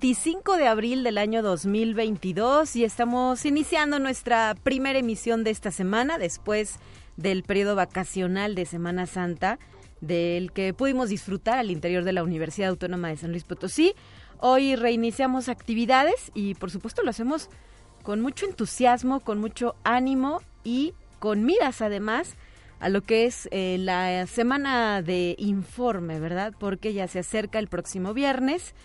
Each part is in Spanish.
25 de abril del año 2022 y estamos iniciando nuestra primera emisión de esta semana después del periodo vacacional de Semana Santa del que pudimos disfrutar al interior de la Universidad Autónoma de San Luis Potosí. Hoy reiniciamos actividades y por supuesto lo hacemos con mucho entusiasmo, con mucho ánimo y con miras además a lo que es eh, la semana de informe, ¿verdad? Porque ya se acerca el próximo viernes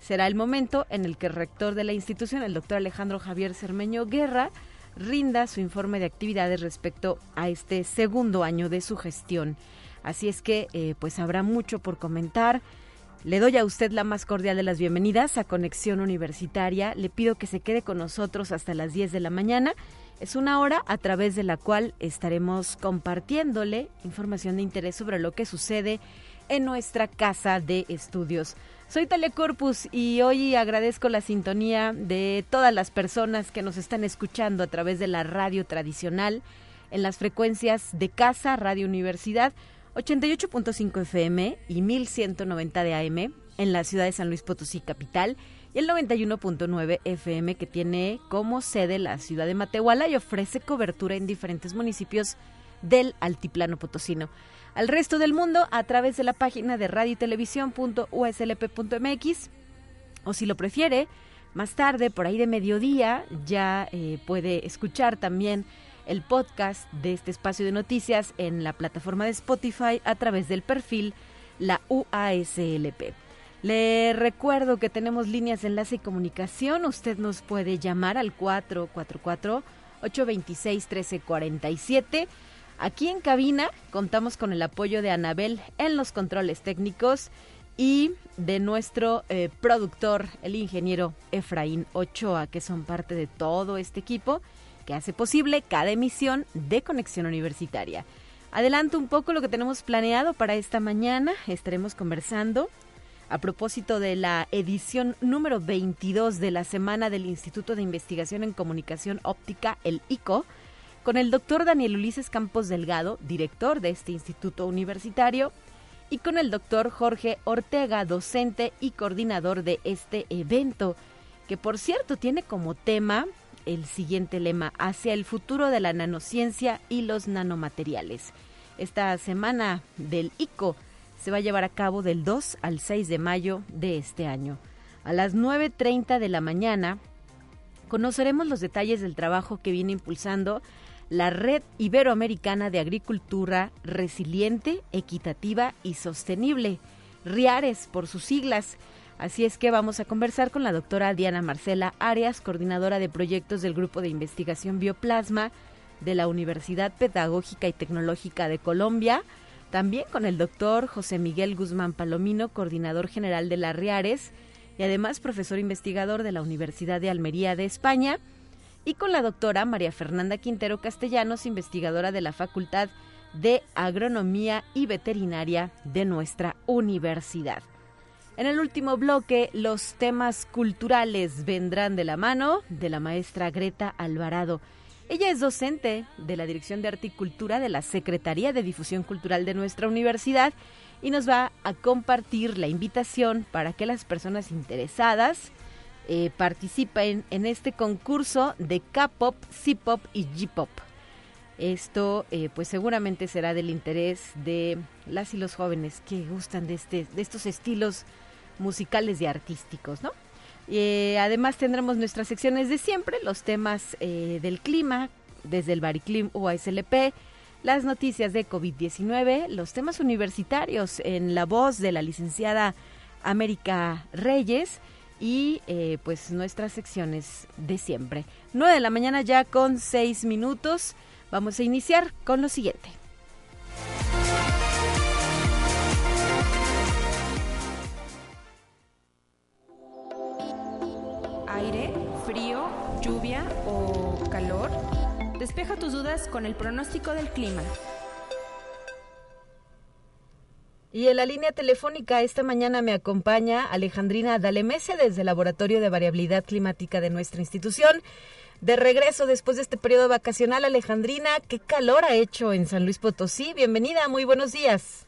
será el momento en el que el rector de la institución, el doctor Alejandro Javier Cermeño Guerra, rinda su informe de actividades respecto a este segundo año de su gestión. Así es que eh, pues habrá mucho por comentar. Le doy a usted la más cordial de las bienvenidas a Conexión Universitaria. Le pido que se quede con nosotros hasta las 10 de la mañana. Es una hora a través de la cual estaremos compartiéndole información de interés sobre lo que sucede en nuestra casa de estudios. Soy Talia Corpus y hoy agradezco la sintonía de todas las personas que nos están escuchando a través de la radio tradicional en las frecuencias de casa, Radio Universidad 88.5 FM y 1190 de AM en la ciudad de San Luis Potosí capital y el 91.9 FM que tiene como sede la ciudad de Matehuala y ofrece cobertura en diferentes municipios del altiplano potosino al resto del mundo a través de la página de radio o si lo prefiere, más tarde, por ahí de mediodía, ya eh, puede escuchar también el podcast de este espacio de noticias en la plataforma de Spotify a través del perfil la UASLP. Le recuerdo que tenemos líneas de enlace y comunicación. Usted nos puede llamar al 444 826 1347 Aquí en cabina contamos con el apoyo de Anabel en los controles técnicos y de nuestro eh, productor, el ingeniero Efraín Ochoa, que son parte de todo este equipo que hace posible cada emisión de Conexión Universitaria. Adelanto un poco lo que tenemos planeado para esta mañana. Estaremos conversando a propósito de la edición número 22 de la Semana del Instituto de Investigación en Comunicación Óptica, el ICO, con el doctor Daniel Ulises Campos Delgado, director de este instituto universitario, y con el doctor Jorge Ortega, docente y coordinador de este evento, que por cierto tiene como tema el siguiente lema, hacia el futuro de la nanociencia y los nanomateriales. Esta semana del ICO se va a llevar a cabo del 2 al 6 de mayo de este año. A las 9.30 de la mañana conoceremos los detalles del trabajo que viene impulsando la Red Iberoamericana de Agricultura Resiliente, Equitativa y Sostenible, RIARES por sus siglas. Así es que vamos a conversar con la doctora Diana Marcela Arias, coordinadora de proyectos del Grupo de Investigación Bioplasma de la Universidad Pedagógica y Tecnológica de Colombia, también con el doctor José Miguel Guzmán Palomino, coordinador general de la RIARES y además profesor investigador de la Universidad de Almería de España, y con la doctora María Fernanda Quintero Castellanos, investigadora de la Facultad de Agronomía y Veterinaria de nuestra universidad. En el último bloque, los temas culturales vendrán de la mano de la maestra Greta Alvarado. Ella es docente de la Dirección de Arte y Cultura de la Secretaría de Difusión Cultural de nuestra universidad y nos va a compartir la invitación para que las personas interesadas eh, participen en este concurso de K-pop, C-pop y G-pop. Esto eh, pues seguramente será del interés de las y los jóvenes que gustan de, este, de estos estilos musicales y artísticos, ¿no? Eh, además tendremos nuestras secciones de siempre, los temas eh, del clima, desde el Bariclim UASLP, las noticias de COVID-19, los temas universitarios en la voz de la licenciada América Reyes y eh, pues nuestras secciones de siempre. 9 de la mañana ya con 6 minutos. Vamos a iniciar con lo siguiente. Aire frío, lluvia o calor? Despeja tus dudas con el pronóstico del clima. Y en la línea telefónica esta mañana me acompaña Alejandrina Dalemese desde el Laboratorio de Variabilidad Climática de nuestra institución. De regreso después de este periodo vacacional, Alejandrina, ¿qué calor ha hecho en San Luis Potosí? Bienvenida, muy buenos días.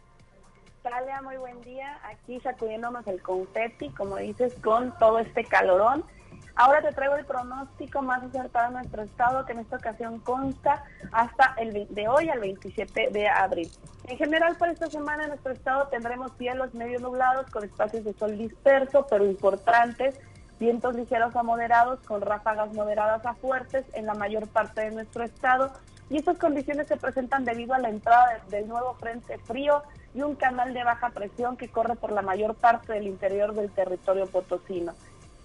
Talia, muy buen día. Aquí sacudiéndonos el confeti, como dices, con todo este calorón. Ahora te traigo el pronóstico más acertado de nuestro estado, que en esta ocasión consta hasta el de hoy al 27 de abril. En general, por esta semana en nuestro estado tendremos cielos medio nublados con espacios de sol disperso, pero importantes, vientos ligeros a moderados con ráfagas moderadas a fuertes en la mayor parte de nuestro estado. Y estas condiciones se presentan debido a la entrada del nuevo frente frío y un canal de baja presión que corre por la mayor parte del interior del territorio potosino.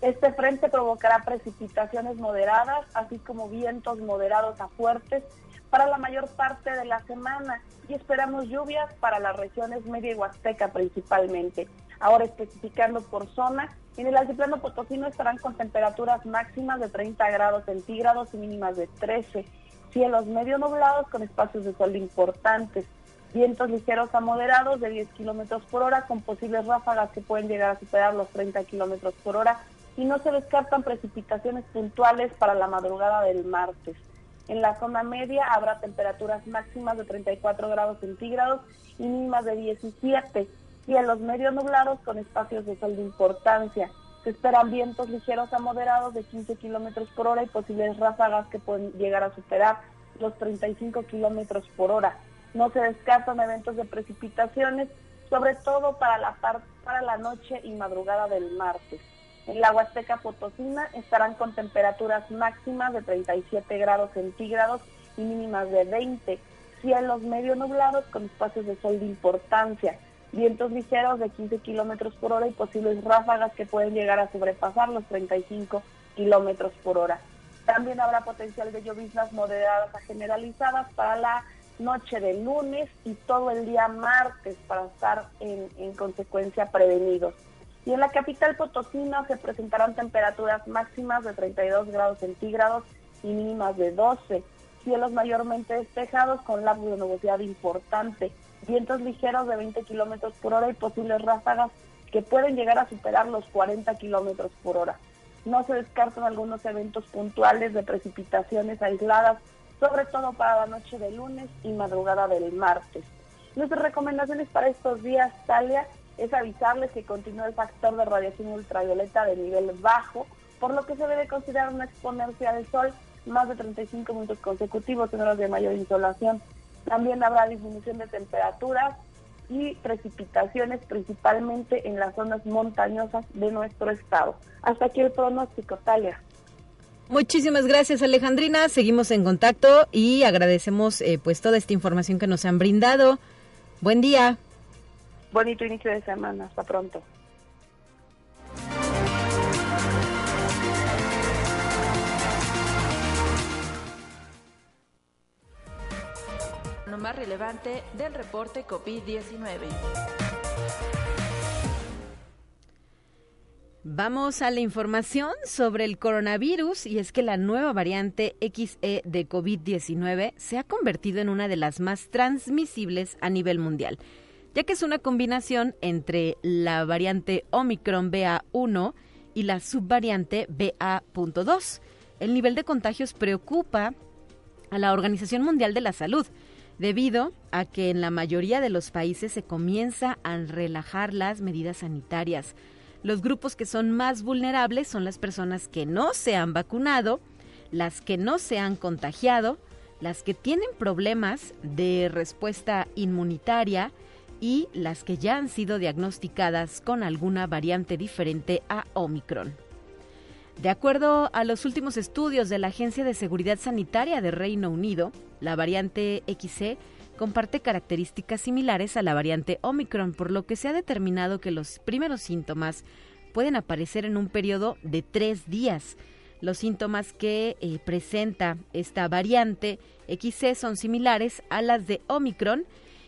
Este frente provocará precipitaciones moderadas, así como vientos moderados a fuertes para la mayor parte de la semana y esperamos lluvias para las regiones media y huasteca principalmente. Ahora especificando por zona, en el altiplano potosino estarán con temperaturas máximas de 30 grados centígrados y mínimas de 13, cielos medio nublados con espacios de sol importantes, vientos ligeros a moderados de 10 kilómetros por hora con posibles ráfagas que pueden llegar a superar los 30 kilómetros por hora y no se descartan precipitaciones puntuales para la madrugada del martes. En la zona media habrá temperaturas máximas de 34 grados centígrados y mínimas de 17, y en los medios nublados con espacios de sol de importancia. Se esperan vientos ligeros a moderados de 15 kilómetros por hora y posibles ráfagas que pueden llegar a superar los 35 kilómetros por hora. No se descartan eventos de precipitaciones, sobre todo para la, para la noche y madrugada del martes. En la Huasteca Potosina estarán con temperaturas máximas de 37 grados centígrados y mínimas de 20. Cielos medio nublados con espacios de sol de importancia. Vientos ligeros de 15 kilómetros por hora y posibles ráfagas que pueden llegar a sobrepasar los 35 kilómetros por hora. También habrá potencial de lloviznas moderadas a generalizadas para la noche de lunes y todo el día martes para estar en, en consecuencia prevenidos. Y en la capital potosina se presentarán temperaturas máximas de 32 grados centígrados y mínimas de 12. Cielos mayormente despejados con lapsos de nubosidad importante. Vientos ligeros de 20 kilómetros por hora y posibles ráfagas que pueden llegar a superar los 40 kilómetros por hora. No se descartan algunos eventos puntuales de precipitaciones aisladas, sobre todo para la noche de lunes y madrugada del martes. Nuestras recomendaciones para estos días, Talia, es avisarles que continúa el factor de radiación ultravioleta de nivel bajo, por lo que se debe considerar una exponencia al sol más de 35 minutos consecutivos en horas de mayor insolación. También habrá disminución de temperaturas y precipitaciones principalmente en las zonas montañosas de nuestro estado. Hasta aquí el pronóstico, Talia. Muchísimas gracias Alejandrina, seguimos en contacto y agradecemos eh, pues toda esta información que nos han brindado. Buen día bonito inicio de semana. Hasta pronto. Lo más relevante del reporte COVID-19. Vamos a la información sobre el coronavirus y es que la nueva variante XE de COVID-19 se ha convertido en una de las más transmisibles a nivel mundial ya que es una combinación entre la variante Omicron BA1 y la subvariante BA.2. El nivel de contagios preocupa a la Organización Mundial de la Salud, debido a que en la mayoría de los países se comienza a relajar las medidas sanitarias. Los grupos que son más vulnerables son las personas que no se han vacunado, las que no se han contagiado, las que tienen problemas de respuesta inmunitaria, y las que ya han sido diagnosticadas con alguna variante diferente a Omicron. De acuerdo a los últimos estudios de la Agencia de Seguridad Sanitaria de Reino Unido, la variante XC comparte características similares a la variante Omicron, por lo que se ha determinado que los primeros síntomas pueden aparecer en un periodo de tres días. Los síntomas que eh, presenta esta variante XC son similares a las de Omicron,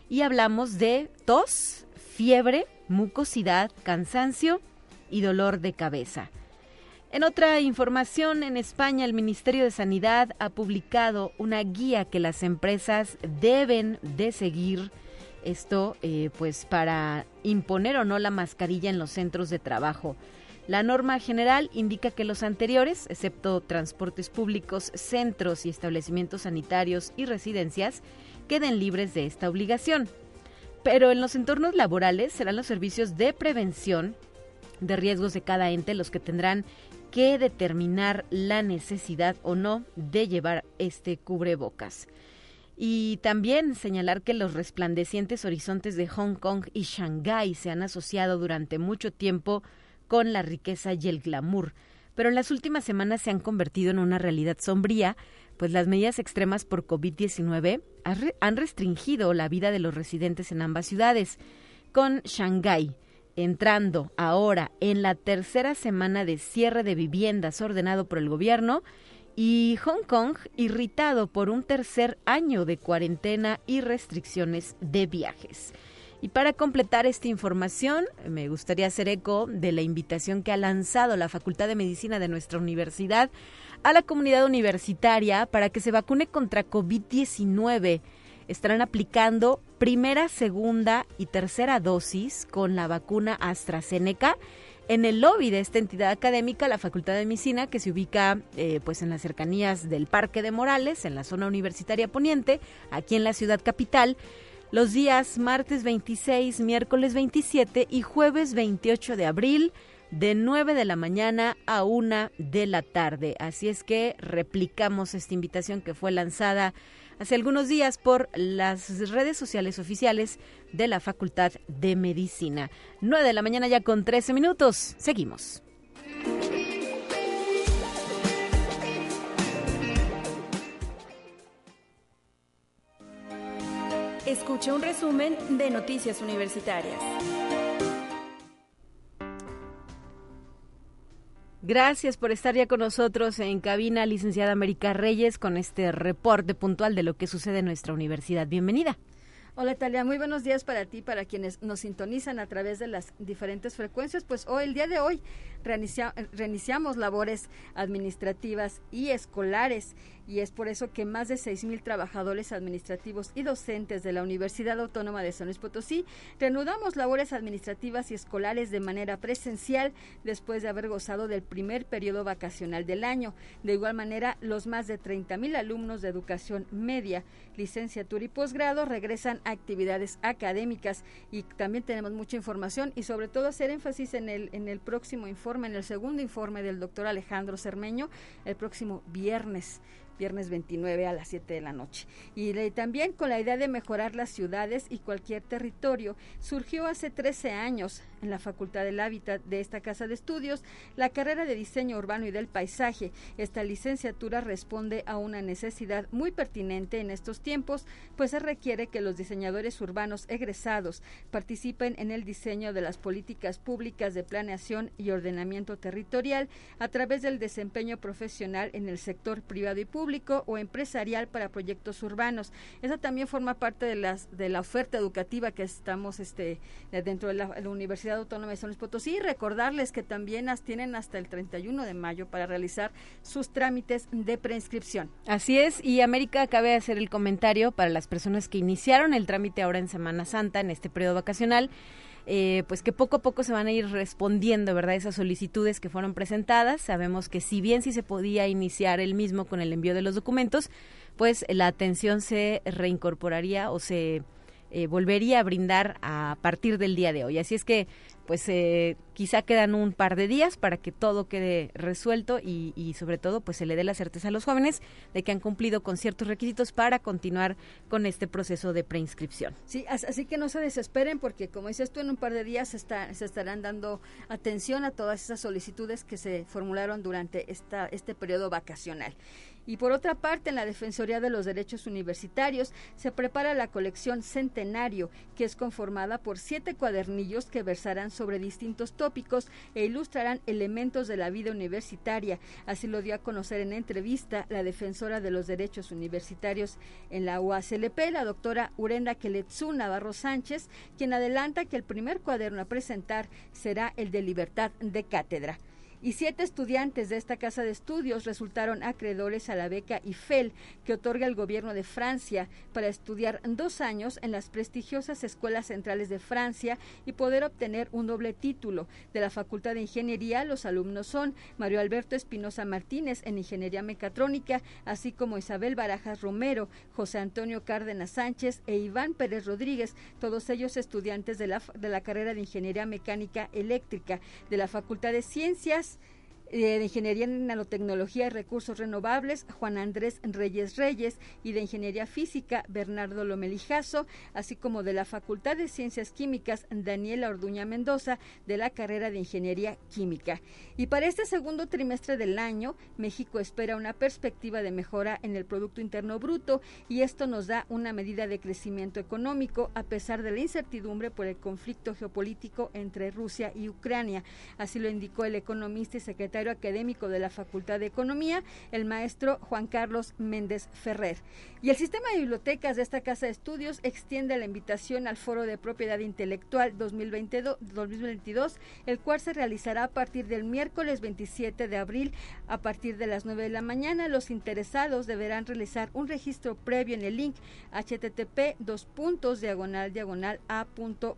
y hablamos de tos, fiebre, mucosidad, cansancio y dolor de cabeza. En otra información, en España el Ministerio de Sanidad ha publicado una guía que las empresas deben de seguir. Esto, eh, pues, para imponer o no la mascarilla en los centros de trabajo. La norma general indica que los anteriores, excepto transportes públicos, centros y establecimientos sanitarios y residencias, queden libres de esta obligación. Pero en los entornos laborales serán los servicios de prevención de riesgos de cada ente los que tendrán que determinar la necesidad o no de llevar este cubrebocas. Y también señalar que los resplandecientes horizontes de Hong Kong y Shanghái se han asociado durante mucho tiempo con la riqueza y el glamour, pero en las últimas semanas se han convertido en una realidad sombría, pues las medidas extremas por COVID-19 han restringido la vida de los residentes en ambas ciudades, con Shanghái entrando ahora en la tercera semana de cierre de viviendas ordenado por el gobierno y Hong Kong irritado por un tercer año de cuarentena y restricciones de viajes. Y para completar esta información, me gustaría hacer eco de la invitación que ha lanzado la Facultad de Medicina de nuestra universidad a la comunidad universitaria para que se vacune contra COVID-19 estarán aplicando primera, segunda y tercera dosis con la vacuna AstraZeneca en el lobby de esta entidad académica, la Facultad de Medicina, que se ubica eh, pues en las cercanías del Parque de Morales, en la zona universitaria poniente, aquí en la ciudad capital, los días martes 26, miércoles 27 y jueves 28 de abril de 9 de la mañana a 1 de la tarde. Así es que replicamos esta invitación que fue lanzada hace algunos días por las redes sociales oficiales de la Facultad de Medicina. 9 de la mañana ya con 13 minutos. Seguimos. Escucha un resumen de Noticias Universitarias. Gracias por estar ya con nosotros en cabina, licenciada América Reyes, con este reporte puntual de lo que sucede en nuestra universidad. Bienvenida. Hola Talia, muy buenos días para ti, para quienes nos sintonizan a través de las diferentes frecuencias. Pues hoy, el día de hoy, reiniciamos labores administrativas y escolares y es por eso que más de 6.000 trabajadores administrativos y docentes de la Universidad Autónoma de San Luis Potosí reanudamos labores administrativas y escolares de manera presencial después de haber gozado del primer periodo vacacional del año. De igual manera, los más de 30.000 alumnos de educación media, licenciatura y posgrado regresan a actividades académicas y también tenemos mucha información y sobre todo hacer énfasis en el, en el próximo informe, en el segundo informe del doctor Alejandro Cermeño, el próximo viernes viernes 29 a las 7 de la noche. Y también con la idea de mejorar las ciudades y cualquier territorio, surgió hace 13 años en la Facultad del Hábitat de esta Casa de Estudios la carrera de diseño urbano y del paisaje. Esta licenciatura responde a una necesidad muy pertinente en estos tiempos, pues se requiere que los diseñadores urbanos egresados participen en el diseño de las políticas públicas de planeación y ordenamiento territorial a través del desempeño profesional en el sector privado y público o empresarial para proyectos urbanos. Esa también forma parte de las de la oferta educativa que estamos este dentro de la, Universidad Autónoma de San Luis Potosí recordarles que también las tienen hasta el 31 de mayo para realizar sus trámites de preinscripción. Así es, y América cabe hacer el comentario para las personas que iniciaron el trámite ahora en Semana Santa, en este periodo vacacional. Eh, pues que poco a poco se van a ir respondiendo, ¿verdad? Esas solicitudes que fueron presentadas. Sabemos que si bien sí se podía iniciar el mismo con el envío de los documentos, pues la atención se reincorporaría o se eh, volvería a brindar a partir del día de hoy. Así es que pues eh, quizá quedan un par de días para que todo quede resuelto y, y, sobre todo pues se le dé la certeza a los jóvenes de que han cumplido con ciertos requisitos para continuar con este proceso de preinscripción. Sí, así que no se desesperen porque como dices tú en un par de días se, está, se estarán dando atención a todas esas solicitudes que se formularon durante esta, este periodo vacacional. Y por otra parte, en la Defensoría de los Derechos Universitarios se prepara la colección Centenario, que es conformada por siete cuadernillos que versarán sobre distintos tópicos e ilustrarán elementos de la vida universitaria. Así lo dio a conocer en entrevista la defensora de los derechos universitarios en la UACLP, la doctora Urenda Keletsu Navarro Sánchez, quien adelanta que el primer cuaderno a presentar será el de libertad de cátedra. Y siete estudiantes de esta casa de estudios resultaron acreedores a la beca IFEL que otorga el gobierno de Francia para estudiar dos años en las prestigiosas escuelas centrales de Francia y poder obtener un doble título. De la Facultad de Ingeniería, los alumnos son Mario Alberto Espinosa Martínez en Ingeniería Mecatrónica, así como Isabel Barajas Romero, José Antonio Cárdenas Sánchez e Iván Pérez Rodríguez, todos ellos estudiantes de la, de la carrera de Ingeniería Mecánica Eléctrica de la Facultad de Ciencias de Ingeniería en Nanotecnología y Recursos Renovables, Juan Andrés Reyes Reyes, y de Ingeniería Física, Bernardo Lomelijazo, así como de la Facultad de Ciencias Químicas, Daniela Orduña Mendoza, de la carrera de Ingeniería Química. Y para este segundo trimestre del año, México espera una perspectiva de mejora en el Producto Interno Bruto y esto nos da una medida de crecimiento económico a pesar de la incertidumbre por el conflicto geopolítico entre Rusia y Ucrania. Así lo indicó el economista y secretario académico de la Facultad de Economía, el maestro Juan Carlos Méndez Ferrer. Y el sistema de bibliotecas de esta casa de estudios extiende la invitación al Foro de Propiedad Intelectual 2022, el cual se realizará a partir del miércoles 27 de abril a partir de las 9 de la mañana. Los interesados deberán realizar un registro previo en el link http dos puntos diagonal diagonal a.uaslp.mx.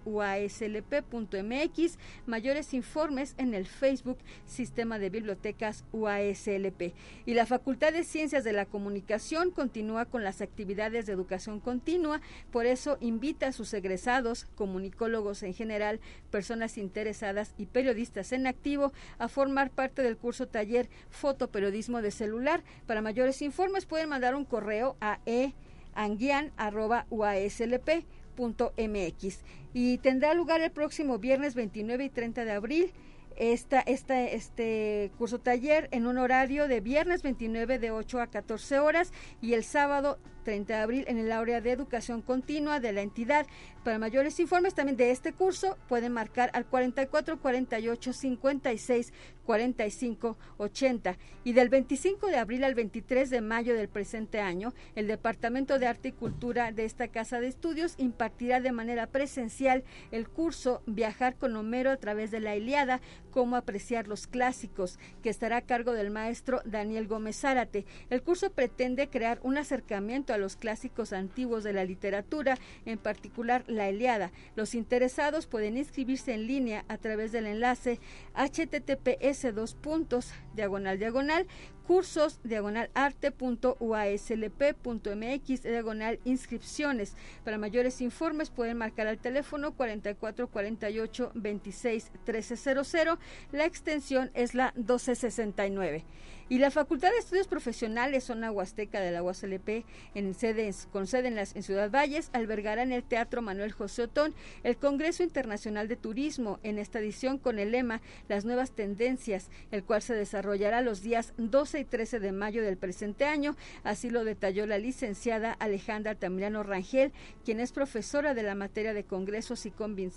Mayores informes en el Facebook Sistema de Bibliotecas UASLP. Y la Facultad de Ciencias de la Comunicación continúa con las actividades de educación continua, por eso invita a sus egresados, comunicólogos en general, personas interesadas y periodistas en activo a formar parte del curso taller Fotoperiodismo de celular. Para mayores informes pueden mandar un correo a e.anguian.uaslp.mx y tendrá lugar el próximo viernes 29 y 30 de abril esta, este curso taller en un horario de viernes 29 de 8 a 14 horas y el sábado 30 de abril en el área de educación continua de la entidad. Para mayores informes también de este curso pueden marcar al 44 48 56 45 80 y del 25 de abril al 23 de mayo del presente año el Departamento de Arte y Cultura de esta casa de estudios impartirá de manera presencial el curso Viajar con Homero a través de la Iliada, cómo apreciar los clásicos, que estará a cargo del maestro Daniel Gómez Zárate. El curso pretende crear un acercamiento a los clásicos antiguos de la literatura, en particular la Eliada. Los interesados pueden inscribirse en línea a través del enlace https dos puntos diagonal diagonal cursos diagonal arte.uaslp.mx diagonal inscripciones. Para mayores informes pueden marcar al teléfono 4448 26 1300. La extensión es la 1269. Y la Facultad de Estudios Profesionales Zona Huasteca de la UASLP, en sede, con sede en, las, en Ciudad Valles, albergará en el Teatro Manuel José Otón el Congreso Internacional de Turismo, en esta edición con el lema Las Nuevas Tendencias, el cual se desarrollará los días 12 y 13 de mayo del presente año. Así lo detalló la licenciada Alejandra Tamiliano Rangel, quien es profesora de la materia de congresos y,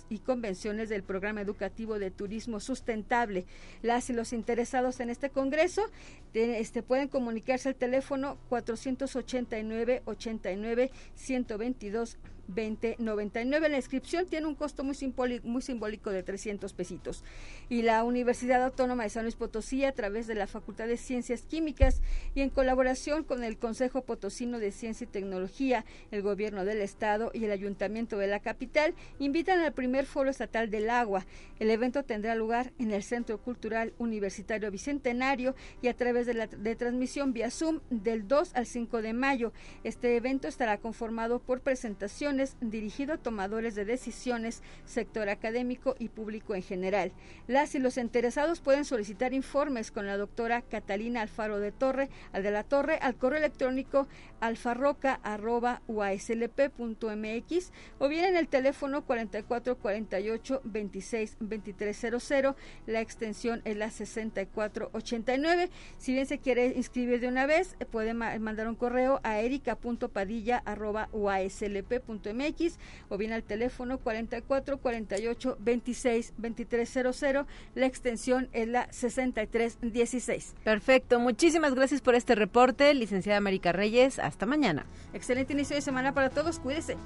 y convenciones del Programa Educativo de Turismo Sustentable. Las y los interesados en este congreso este, pueden comunicarse al teléfono 489 89 122 2099. La inscripción tiene un costo muy simbólico, de 300 pesitos. Y la Universidad Autónoma de San Luis Potosí, a través de la Facultad de Ciencias Químicas y en colaboración con el Consejo Potosino de Ciencia y Tecnología, el Gobierno del Estado y el Ayuntamiento de la capital, invitan al primer Foro Estatal del Agua. El evento tendrá lugar en el Centro Cultural Universitario Bicentenario y a través de la de transmisión vía Zoom del 2 al 5 de mayo. Este evento estará conformado por presentaciones dirigido a tomadores de decisiones, sector académico y público en general. Las y los interesados pueden solicitar informes con la doctora Catalina Alfaro de Torre, al de la Torre, al correo electrónico alfarroca.uaslp.mx o bien en el teléfono 4448 26 2300. La extensión es la 6489. Si bien se quiere inscribir de una vez, puede mandar un correo a erica.padilla.uaslp.mx mx o bien al teléfono 44 48 26 2300. La extensión es la 6316. Perfecto, muchísimas gracias por este reporte, licenciada América Reyes. Hasta mañana. Excelente inicio de semana para todos, cuídese.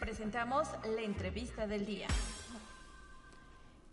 Presentamos la entrevista del día.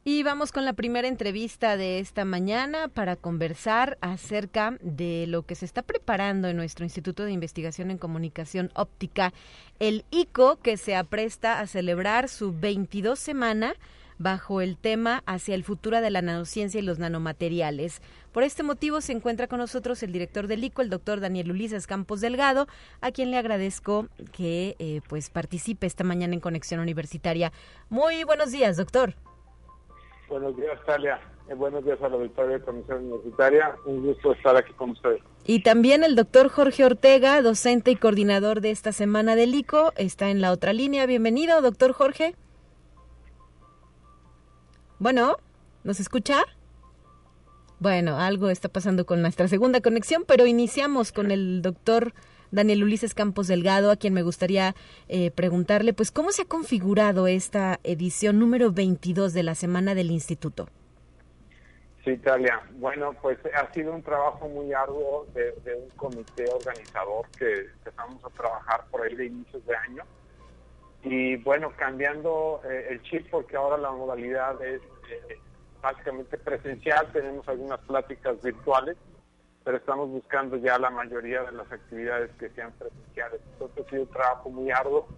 Y vamos con la primera entrevista de esta mañana para conversar acerca de lo que se está preparando en nuestro Instituto de Investigación en Comunicación Óptica, el ICO, que se apresta a celebrar su 22 semana bajo el tema Hacia el futuro de la nanociencia y los nanomateriales. Por este motivo se encuentra con nosotros el director del ICO, el doctor Daniel Ulises Campos Delgado, a quien le agradezco que eh, pues participe esta mañana en Conexión Universitaria. Muy buenos días, doctor. Buenos días, Talia. Eh, buenos días a la auditoría de Comisión Universitaria. Un gusto estar aquí con ustedes. Y también el doctor Jorge Ortega, docente y coordinador de esta semana del ICO, está en la otra línea. Bienvenido, doctor Jorge. Bueno, ¿nos escucha? Bueno, algo está pasando con nuestra segunda conexión, pero iniciamos con el doctor Daniel Ulises Campos Delgado, a quien me gustaría eh, preguntarle, pues, ¿cómo se ha configurado esta edición número 22 de la Semana del Instituto? Sí, Italia. Bueno, pues ha sido un trabajo muy arduo de, un comité organizador que empezamos a trabajar por ahí de inicios de año. Y bueno, cambiando eh, el chip porque ahora la modalidad es eh, básicamente presencial, tenemos algunas pláticas virtuales pero estamos buscando ya la mayoría de las actividades que sean presenciales. Entonces ha sido un trabajo muy arduo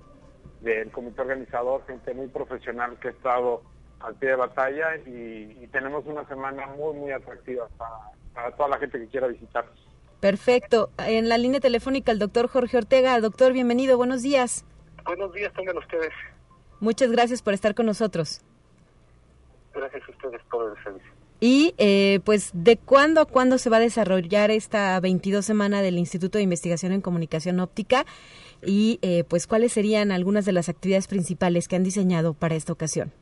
del comité organizador, gente muy profesional que ha estado al pie de batalla y, tenemos una semana muy, muy atractiva para, toda la gente que quiera visitarnos. Perfecto. En la línea telefónica el doctor Jorge Ortega. Doctor, bienvenido. Buenos días. Buenos días, tengan ustedes. Muchas gracias por estar con nosotros. Gracias a ustedes por el servicio. Y eh, pues, ¿de cuándo a cuándo se va a desarrollar esta 22 semana del Instituto de Investigación en Comunicación Óptica? Y eh, pues, ¿cuáles serían algunas de las actividades principales que han diseñado para esta ocasión?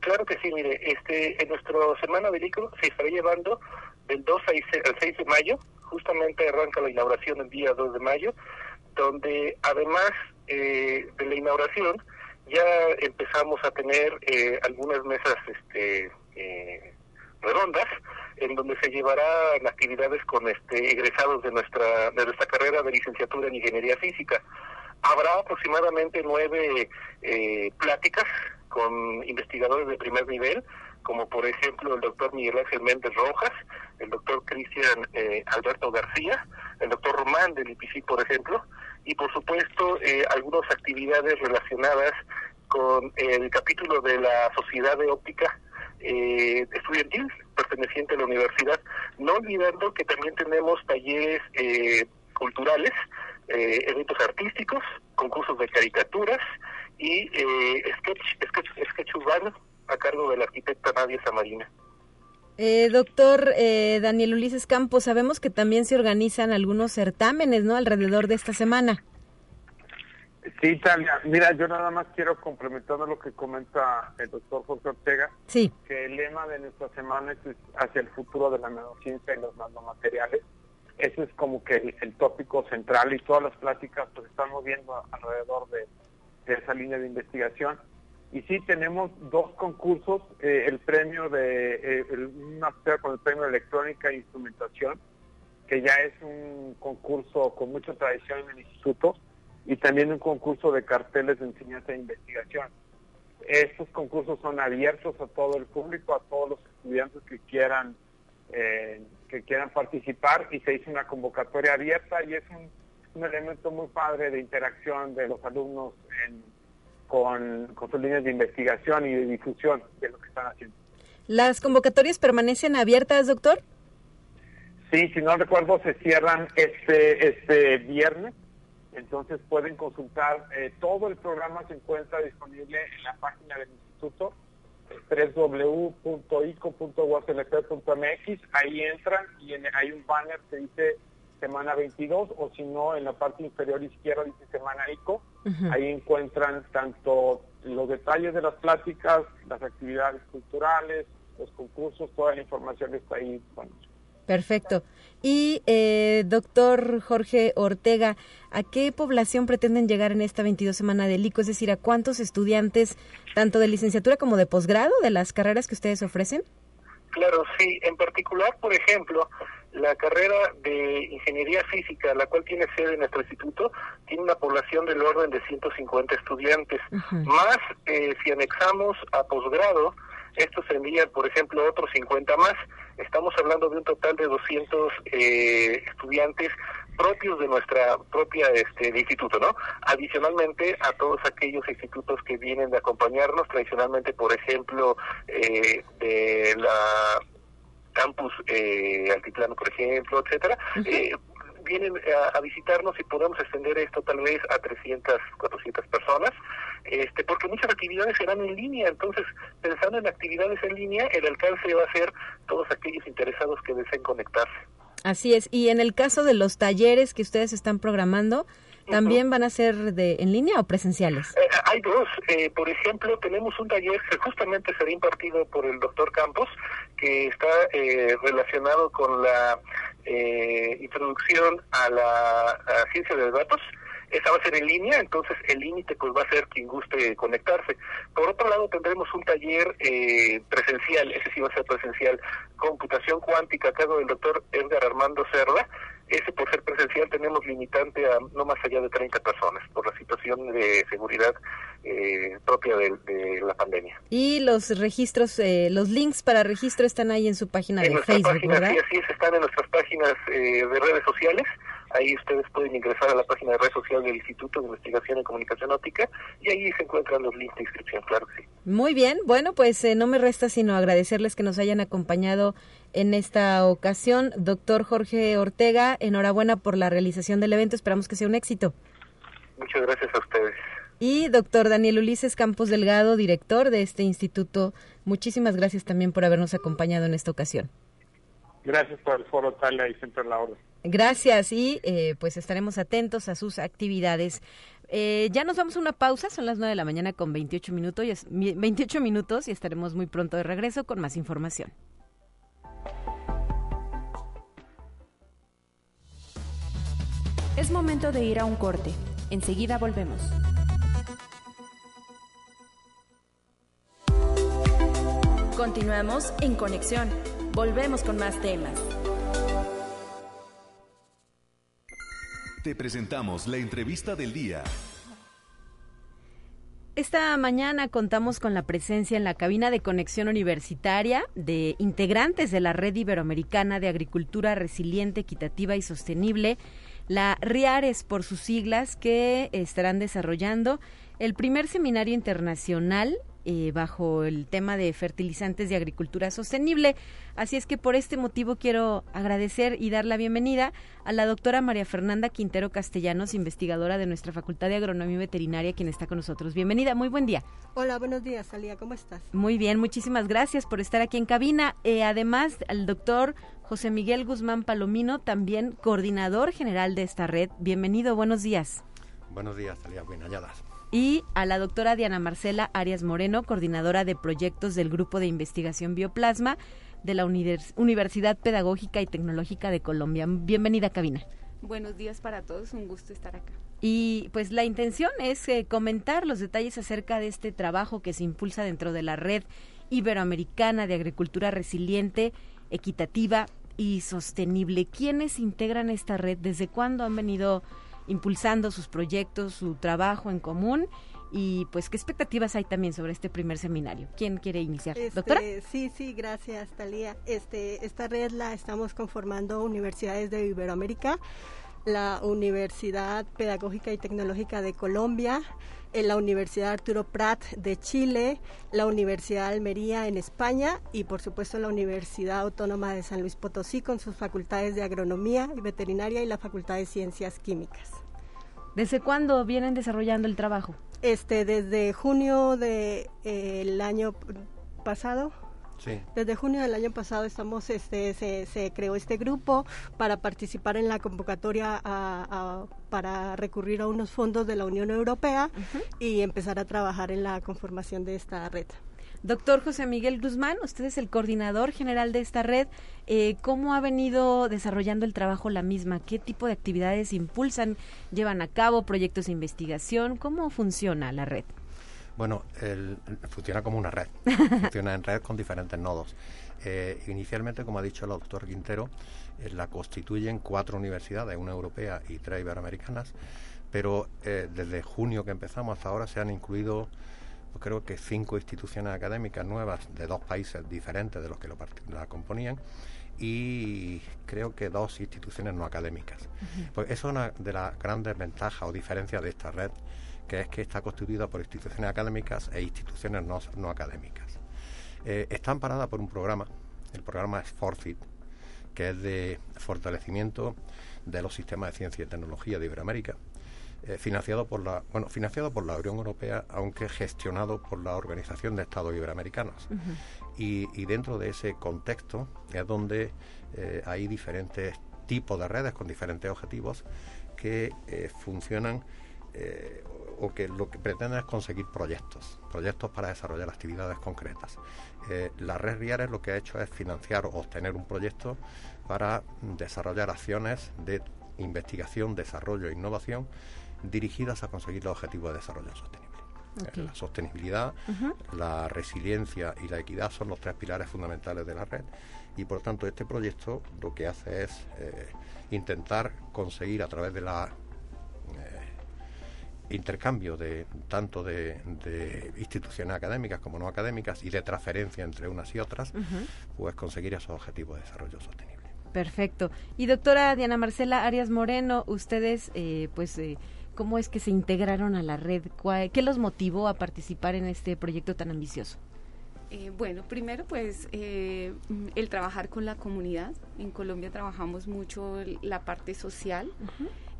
Claro que sí, mire, este, en nuestro semana de se estará llevando del 2 al 6 de mayo, justamente arranca la inauguración el día 2 de mayo, donde además eh, de la inauguración ya empezamos a tener algunas mesas este, redondas en donde se llevarán actividades con este egresados de nuestra de nuestra carrera de licenciatura en ingeniería física. Habrá aproximadamente nueve eh, pláticas con investigadores de primer nivel como por ejemplo el doctor Miguel Ángel Méndez Rojas, el doctor Cristian eh, Alberto García, el doctor Román del IPC, por ejemplo, y por supuesto eh, algunas actividades relacionadas con el capítulo de la Sociedad de Óptica eh, estudiantil perteneciente a la universidad, no olvidando que también tenemos talleres eh, culturales, eh, eventos artísticos, concursos de caricaturas y eh, sketch, sketch, sketch urbano a cargo de la arquitecta Nadia Samarina. Eh, doctor eh, Daniel Ulises Campos, sabemos que también se organizan algunos certámenes, ¿no? Alrededor de esta semana. Sí, Talia. Mira, yo nada más quiero complementar lo que comenta el doctor Jorge Ortega. Sí. Que el lema de nuestra semana es hacia el futuro de la nanociencia y los nanomateriales. Ese es como que el, tópico central y todas las pláticas pues están moviendo alrededor de, esa línea de investigación. Y sí, tenemos dos concursos, eh, el premio de, eh, un con el premio electrónica e instrumentación, que ya es un concurso con mucha tradición en el instituto, y también un concurso de carteles de enseñanza e investigación. Estos concursos son abiertos a todo el público, a todos los estudiantes que quieran eh, que quieran participar y se hizo una convocatoria abierta y es un, elemento muy padre de interacción de los alumnos con, con sus líneas de investigación y de difusión de lo que están haciendo. ¿Las convocatorias permanecen abiertas, doctor? Sí, si no recuerdo, se cierran este, este viernes. Entonces pueden consultar, eh, todo el programa se encuentra disponible en la página del instituto, www.ico.uslp.mx, ahí entran y hay un banner que dice semana 22 o si no en la parte inferior izquierda dice semana ICO, ahí encuentran tanto los detalles de las pláticas, las actividades culturales, los concursos, toda la información está ahí Perfecto. Y, eh, doctor Jorge Ortega, ¿a qué población pretenden llegar en esta 22 semana del ICO? Es decir, ¿a cuántos estudiantes, tanto de licenciatura como de posgrado, de las carreras que ustedes ofrecen? Claro, sí. En particular, por ejemplo, la carrera de Ingeniería Física, la cual tiene sede en nuestro instituto, tiene una población del orden de 150 estudiantes, más eh, si anexamos a posgrado, estos serían, por ejemplo, otros 50 más. Estamos hablando de un total de 200 eh, estudiantes propios de nuestra propia este instituto, ¿no? Adicionalmente a todos aquellos institutos que vienen de acompañarnos, tradicionalmente, por ejemplo, eh, de la campus eh, altiplano, por ejemplo, etcétera, eh, vienen a, visitarnos y podemos extender esto tal vez a 300, 400 personas, este, porque muchas actividades serán en línea, entonces pensando en actividades en línea, el alcance va a ser todos aquellos interesados que deseen conectarse. Así es, y en el caso de los talleres que ustedes están programando, ¿También van a ser de en línea o presenciales? Eh, hay dos. Eh, por ejemplo, tenemos un taller que justamente será impartido por el doctor Campos, que está eh, relacionado con la introducción a la ciencia de datos. Esa va a ser en línea, entonces el límite pues va a ser quien guste conectarse. Por otro lado tendremos un taller presencial, ese sí va a ser presencial, computación cuántica a cargo del doctor Edgar Armando Cerda, ese por ser presencial tenemos limitante a no más allá de 30 personas por la situación de seguridad eh, propia de, la pandemia. Y los registros, eh, los links para registro están ahí en su página de Facebook, ¿verdad? Sí, así es, están en nuestras páginas eh, de redes sociales. Ahí ustedes pueden ingresar a la página de red social del Instituto de Investigación en Comunicación Óptica y ahí se encuentran los links de inscripción, claro que sí. Muy bien, bueno, pues no me resta sino agradecerles que nos hayan acompañado en esta ocasión. Doctor Jorge Ortega, enhorabuena por la realización del evento. Esperamos que sea un éxito. Muchas gracias a ustedes. Y doctor Daniel Ulises Campos Delgado, director de este instituto, muchísimas gracias también por habernos acompañado en esta ocasión. Gracias por el foro, Talia, y siempre la orden. Gracias y eh, pues estaremos atentos a sus actividades. Eh, ya nos vamos a una pausa, son las 9 de la mañana con 28 minutos, y 28 minutos y estaremos muy pronto de regreso con más información. Es momento de ir a un corte. Enseguida volvemos. Continuamos en conexión. Volvemos con más temas. Te presentamos la entrevista del día. Esta mañana contamos con la presencia en la cabina de conexión universitaria de integrantes de la Red Iberoamericana de Agricultura Resiliente, Equitativa y Sostenible, la RIARES por sus siglas, que estarán desarrollando el primer seminario internacional eh, bajo el tema de fertilizantes de agricultura sostenible. Así es que por este motivo quiero agradecer y dar la bienvenida a la doctora María Fernanda Quintero Castellanos, investigadora de nuestra Facultad de Agronomía Veterinaria, quien está con nosotros. Bienvenida, muy buen día. Hola, buenos días, Salía, ¿cómo estás? Muy bien, muchísimas gracias por estar aquí en cabina. Eh, además, al doctor José Miguel Guzmán Palomino, también coordinador general de esta red. Bienvenido, buenos días. Buenos días, Talía, bien halladas. Y a la doctora Diana Marcela Arias Moreno, coordinadora de proyectos del Grupo de Investigación Bioplasma de la Universidad Pedagógica y Tecnológica de Colombia. Bienvenida, cabina. Buenos días para todos, un gusto estar acá. Y pues la intención es eh, comentar los detalles acerca de este trabajo que se impulsa dentro de la red iberoamericana de agricultura resiliente, equitativa y sostenible. ¿Quiénes integran esta red? ¿Desde cuándo han venido impulsando sus proyectos, su trabajo en común? Y pues, ¿qué expectativas hay también sobre este primer seminario? ¿Quién quiere iniciar? Este, ¿Doctora? Sí, sí, gracias, Talía. Este, esta red la estamos conformando universidades de Iberoamérica, la Universidad Pedagógica y Tecnológica de Colombia, en la Universidad Arturo Prat de Chile, la Universidad Almería en España y por supuesto la Universidad Autónoma de San Luis Potosí con sus facultades de agronomía y veterinaria y la Facultad de Ciencias Químicas. ¿Desde cuándo vienen desarrollando el trabajo? Este, desde junio del de, eh, año pasado. Desde junio del año pasado estamos, este, se, creó este grupo para participar en la convocatoria para recurrir a unos fondos de la Unión Europea y empezar a trabajar en la conformación de esta red. Doctor José Miguel Guzmán, usted es el coordinador general de esta red. Eh, ¿Cómo ha venido desarrollando el trabajo la misma? ¿Qué tipo de actividades impulsan, llevan a cabo, proyectos de investigación? ¿Cómo funciona la red? Bueno, funciona como una red, funciona en red con diferentes nodos. Eh, inicialmente, como ha dicho el doctor Quintero, eh, la constituyen cuatro universidades, una europea y tres iberoamericanas, pero eh, desde junio que empezamos hasta ahora se han incluido pues creo que cinco instituciones académicas nuevas de dos países diferentes de los que la componían y creo que dos instituciones no académicas. Pues eso es una de las grandes ventajas o diferencias de esta red, que es que está constituida por instituciones académicas e instituciones no, académicas. Eh, está amparada por un programa, el programa es Forfit, que es de fortalecimiento de los sistemas de ciencia y tecnología de Iberoamérica, eh, financiado por la bueno financiado por la Unión Europea aunque gestionado por la Organización de Estados Iberoamericanos y, dentro de ese contexto es donde eh, hay diferentes tipos de redes con diferentes objetivos que eh, o que lo que pretenden es conseguir proyectos, proyectos para desarrollar actividades concretas. la red Riares lo que ha hecho es financiar o obtener un proyecto para desarrollar acciones de investigación, desarrollo e innovación dirigidas a conseguir los objetivos de desarrollo sostenible. Eh, la sostenibilidad, la resiliencia y la equidad son los tres pilares fundamentales de la red y por tanto este proyecto lo que hace es eh, intentar conseguir a través de la eh, intercambio de tanto de, instituciones académicas como no académicas y de transferencia entre unas y otras, pues conseguir esos objetivos de desarrollo sostenible. Perfecto. Y doctora Diana Marcela Arias Moreno, ustedes pues ¿Cómo es que se integraron a la red? ¿Qué los motivó a participar en este proyecto tan ambicioso? Eh, bueno, primero pues eh, el trabajar con la comunidad. En Colombia trabajamos mucho la parte social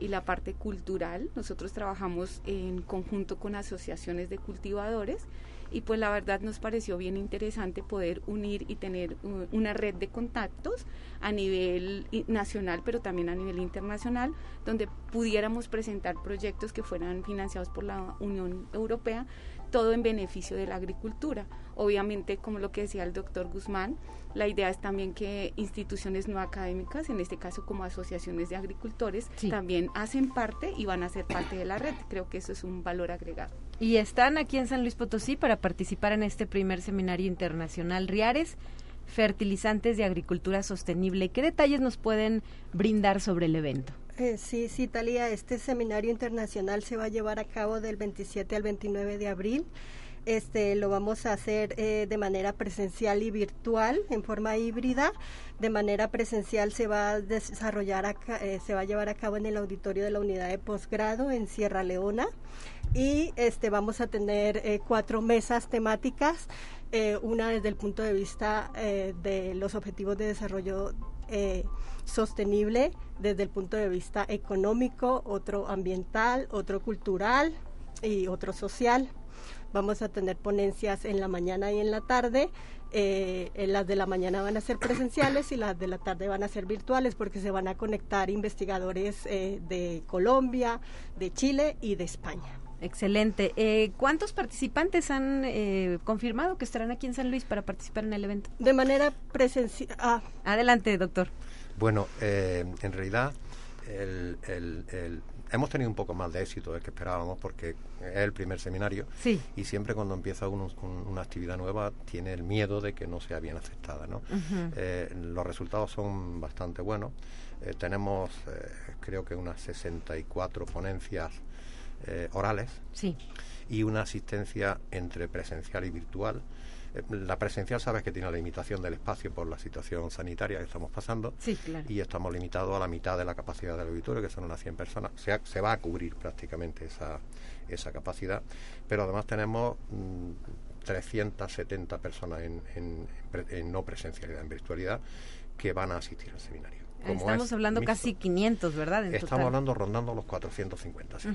y la parte cultural. Nosotros trabajamos en conjunto con asociaciones de cultivadores y pues la verdad nos pareció bien interesante poder unir y tener una red de contactos a nivel nacional pero también a nivel internacional donde pudiéramos presentar proyectos que fueran financiados por la Unión Europea todo en beneficio de la agricultura. Obviamente, como lo que decía el doctor Guzmán, la idea es también que instituciones no académicas, en este caso como asociaciones de agricultores, también hacen parte y van a ser parte de la red. Creo que eso es un valor agregado. Y están aquí en San Luis Potosí para participar en este primer seminario internacional Riares, fertilizantes de agricultura sostenible. ¿Qué detalles nos pueden brindar sobre el evento? Eh, sí, sí, Talía, este seminario internacional se va a llevar a cabo del 27 al 29 de abril. Este lo vamos a hacer eh, de manera presencial y virtual, en forma híbrida. De manera presencial se va a desarrollar, eh, se va a llevar a cabo en el auditorio de la unidad de posgrado en Sierra Leona y este vamos a tener cuatro mesas temáticas, una desde el punto de vista de los objetivos de desarrollo sostenible desde el punto de vista económico, otro ambiental, otro cultural y otro social. Vamos a tener ponencias en la mañana y en la tarde. Eh, las de la mañana van a ser presenciales y las de la tarde van a ser virtuales porque se van a conectar investigadores eh, de Colombia, de Chile y de España. Excelente. Eh, ¿Cuántos participantes han eh, confirmado que estarán aquí en San Luis para participar en el evento? De manera presencial. Ah. Adelante, doctor. Bueno, eh, en realidad hemos tenido un poco más de éxito del que esperábamos porque es el primer seminario sí. y siempre cuando empieza uno una actividad nueva tiene el miedo de que no sea bien aceptada. ¿no? Eh, los resultados son bastante buenos. Eh, tenemos creo que unas 64 ponencias orales sí. y una asistencia entre presencial y virtual eh, la presencial sabes que tiene la limitación del espacio por la situación sanitaria que estamos pasando y estamos limitados a la mitad de la capacidad del auditorio, que son unas 100 personas. Se, se va a cubrir prácticamente esa, esa capacidad, pero además tenemos 370 mm, personas en, en no presencialidad, en virtualidad, que van a asistir al seminario. Estamos hablando casi 500, ¿verdad? Estamos hablando rondando los 450. Sí.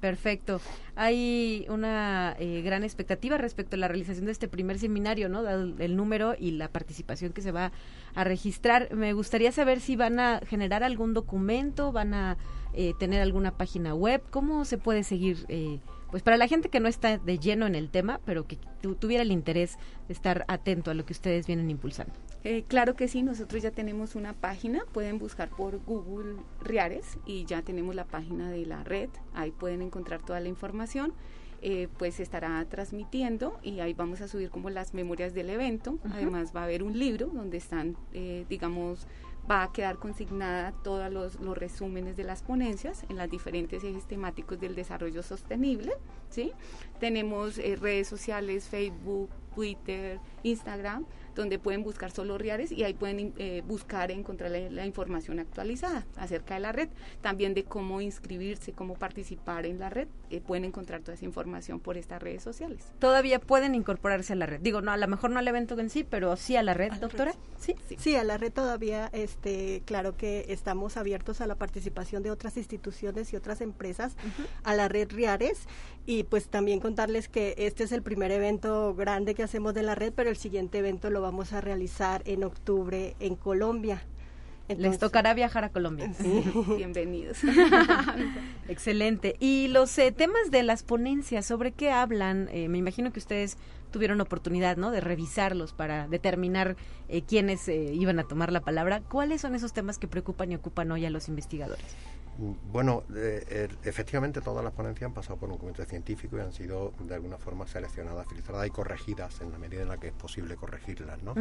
perfecto. Hay una eh, gran expectativa respecto a la realización de este primer seminario, ¿no? Dado el número y la participación que se va a registrar. Me gustaría saber si van a generar algún documento, van a eh, tener alguna página web. ¿Cómo se puede seguir? Eh, pues para la gente que no está de lleno en el tema, pero que tuviera el interés de estar atento a lo que ustedes vienen impulsando. Eh, claro que sí, nosotros ya tenemos una página, pueden buscar por Google Riares y ya tenemos la página de la red, ahí pueden encontrar toda la información eh, pues se estará transmitiendo y ahí vamos a subir como las memorias del evento. Además va a haber un libro donde están, eh, digamos, va a quedar consignada todos los, los, resúmenes de las ponencias en las diferentes ejes temáticos del desarrollo sostenible. ¿sí? Tenemos eh, redes sociales, Facebook, Twitter, Instagram, donde pueden buscar solo RIARES y ahí pueden eh, buscar e encontrar la, información actualizada acerca de la red, también de cómo inscribirse, cómo participar en la red, eh, pueden encontrar toda esa información por estas redes sociales. Todavía pueden incorporarse a la red. Digo, no, a lo mejor no al evento en sí, pero sí a la red, doctora. Sí. sí. a la red todavía, este, claro que estamos abiertos a la participación de otras instituciones y otras empresas, a la red RIARES y pues también contarles que este es el primer evento grande que hacemos de la red, pero el siguiente evento lo vamos a realizar en octubre en Colombia. Les tocará viajar a Colombia. Bienvenidos. Excelente. Y los eh, temas de las ponencias, ¿sobre qué hablan? Eh, me imagino que ustedes tuvieron oportunidad, ¿no? De revisarlos para determinar eh, quiénes iban a tomar la palabra. ¿Cuáles son esos temas que preocupan y ocupan hoy a los investigadores? Bueno, eh, efectivamente todas las ponencias han pasado por un comité científico y han sido de alguna forma seleccionadas, filtradas y corregidas en la medida en la que es posible corregirlas. ¿no?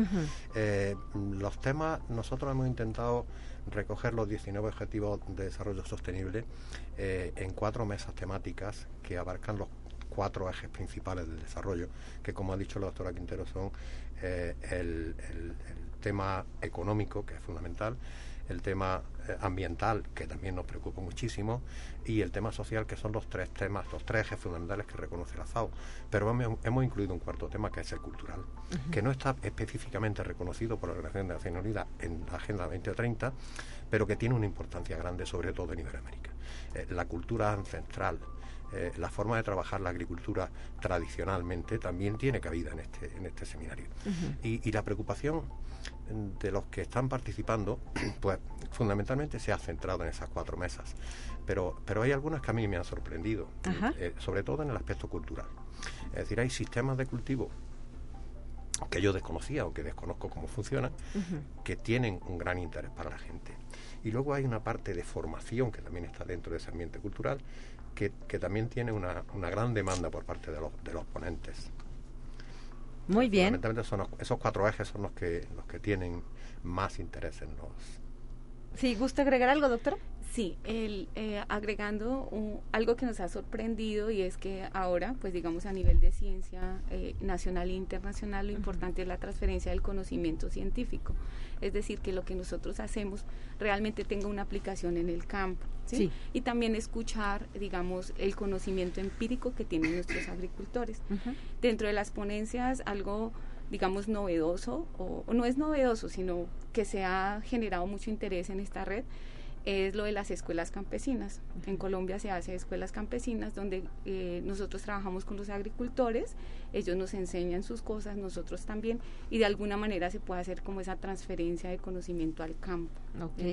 Eh, los temas, nosotros hemos intentado recoger los 19 objetivos de desarrollo sostenible eh, en cuatro mesas temáticas que abarcan los cuatro ejes principales del desarrollo, que como ha dicho la doctora Quintero son el tema económico, que es fundamental, el tema ambiental, que también nos preocupa muchísimo, y el tema social, que son los tres temas, los tres ejes fundamentales que reconoce la FAO. Pero hemos, incluido un cuarto tema, que es el cultural, que no está específicamente reconocido por la Organización de Naciones Unidas en la Agenda 2030, pero que tiene una importancia grande, sobre todo en Iberoamérica. Eh, la cultura ancestral, eh, la forma de trabajar la agricultura tradicionalmente también tiene cabida en este, en este seminario. y, y, la preocupación de los que están participando, pues fundamentalmente se ha centrado en esas cuatro mesas. Pero, pero hay algunas que a mí me han sorprendido, eh, sobre todo en el aspecto cultural. Es decir, hay sistemas de cultivo que yo desconocía o que desconozco cómo funcionan, que tienen un gran interés para la gente. Y luego hay una parte de formación que también está dentro de ese ambiente cultural, que, que también tiene una, una, gran demanda por parte de los, de los ponentes. Muy bien. Son esos cuatro ejes son los que, los que tienen más interés en los... Sí, ¿gusta agregar algo, doctora? Sí, el, eh, agregando algo que nos ha sorprendido y es que ahora, pues digamos a nivel de ciencia eh, nacional e internacional, lo importante es la transferencia del conocimiento científico. Es decir, que lo que nosotros hacemos realmente tenga una aplicación en el campo. ¿sí? Y también escuchar, digamos, el conocimiento empírico que tienen nuestros agricultores. Dentro de las ponencias, algo digamos, novedoso, o, no es novedoso, sino que se ha generado mucho interés en esta red, es lo de las escuelas campesinas. En Colombia se hace escuelas campesinas donde eh, nosotros trabajamos con los agricultores, ellos nos enseñan sus cosas, nosotros también, y de alguna manera se puede hacer como esa transferencia de conocimiento al campo.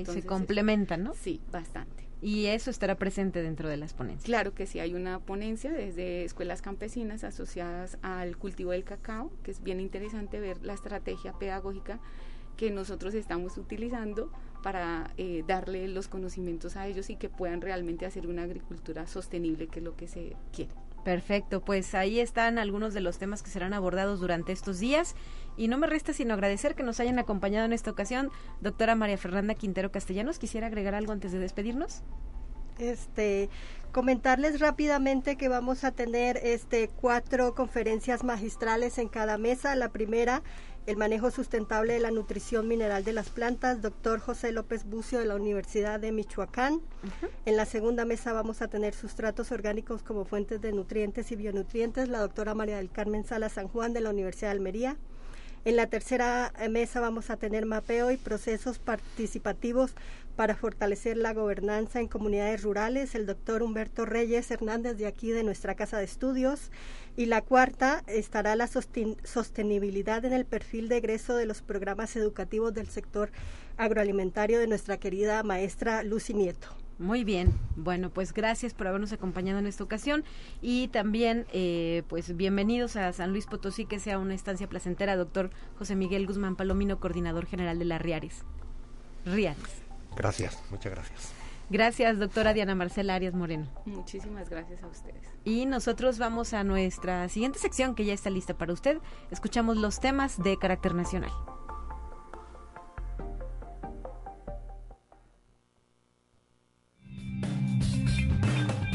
se complementan, ¿no? Sí, bastante. Y eso estará presente dentro de las ponencias. Claro que sí, hay una ponencia desde escuelas campesinas asociadas al cultivo del cacao, que es bien interesante ver la estrategia pedagógica que nosotros estamos utilizando para eh, darle los conocimientos a ellos y que puedan realmente hacer una agricultura sostenible, que es lo que se quiere. Perfecto, pues ahí están algunos de los temas que serán abordados durante estos días y no me resta sino agradecer que nos hayan acompañado en esta ocasión. Doctora María Fernanda Quintero Castellanos, ¿quisiera agregar algo antes de despedirnos? Este, comentarles rápidamente que vamos a tener este cuatro conferencias magistrales en cada mesa. La primera el manejo sustentable de la nutrición mineral de las plantas, doctor José López Bucio de la Universidad de Michoacán. En la segunda mesa vamos a tener sustratos orgánicos como fuentes de nutrientes y bionutrientes, la doctora María del Carmen Sala San Juan de la Universidad de Almería. En la tercera mesa vamos a tener mapeo y procesos participativos para fortalecer la gobernanza en comunidades rurales, el doctor Humberto Reyes Hernández de aquí de nuestra casa de estudios. Y la cuarta estará la sostenibilidad en el perfil de egreso de los programas educativos del sector agroalimentario de nuestra querida maestra Lucy Nieto. Muy bien, bueno, pues gracias por habernos acompañado en esta ocasión y también, eh, pues bienvenidos a San Luis Potosí, que sea una estancia placentera, doctor José Miguel Guzmán Palomino, coordinador general de la RIARES. RIARES. Gracias, muchas gracias. Gracias, doctora Diana Marcela Arias Moreno. Muchísimas gracias a ustedes. Y nosotros vamos a nuestra siguiente sección que ya está lista para usted. Escuchamos los temas de carácter nacional.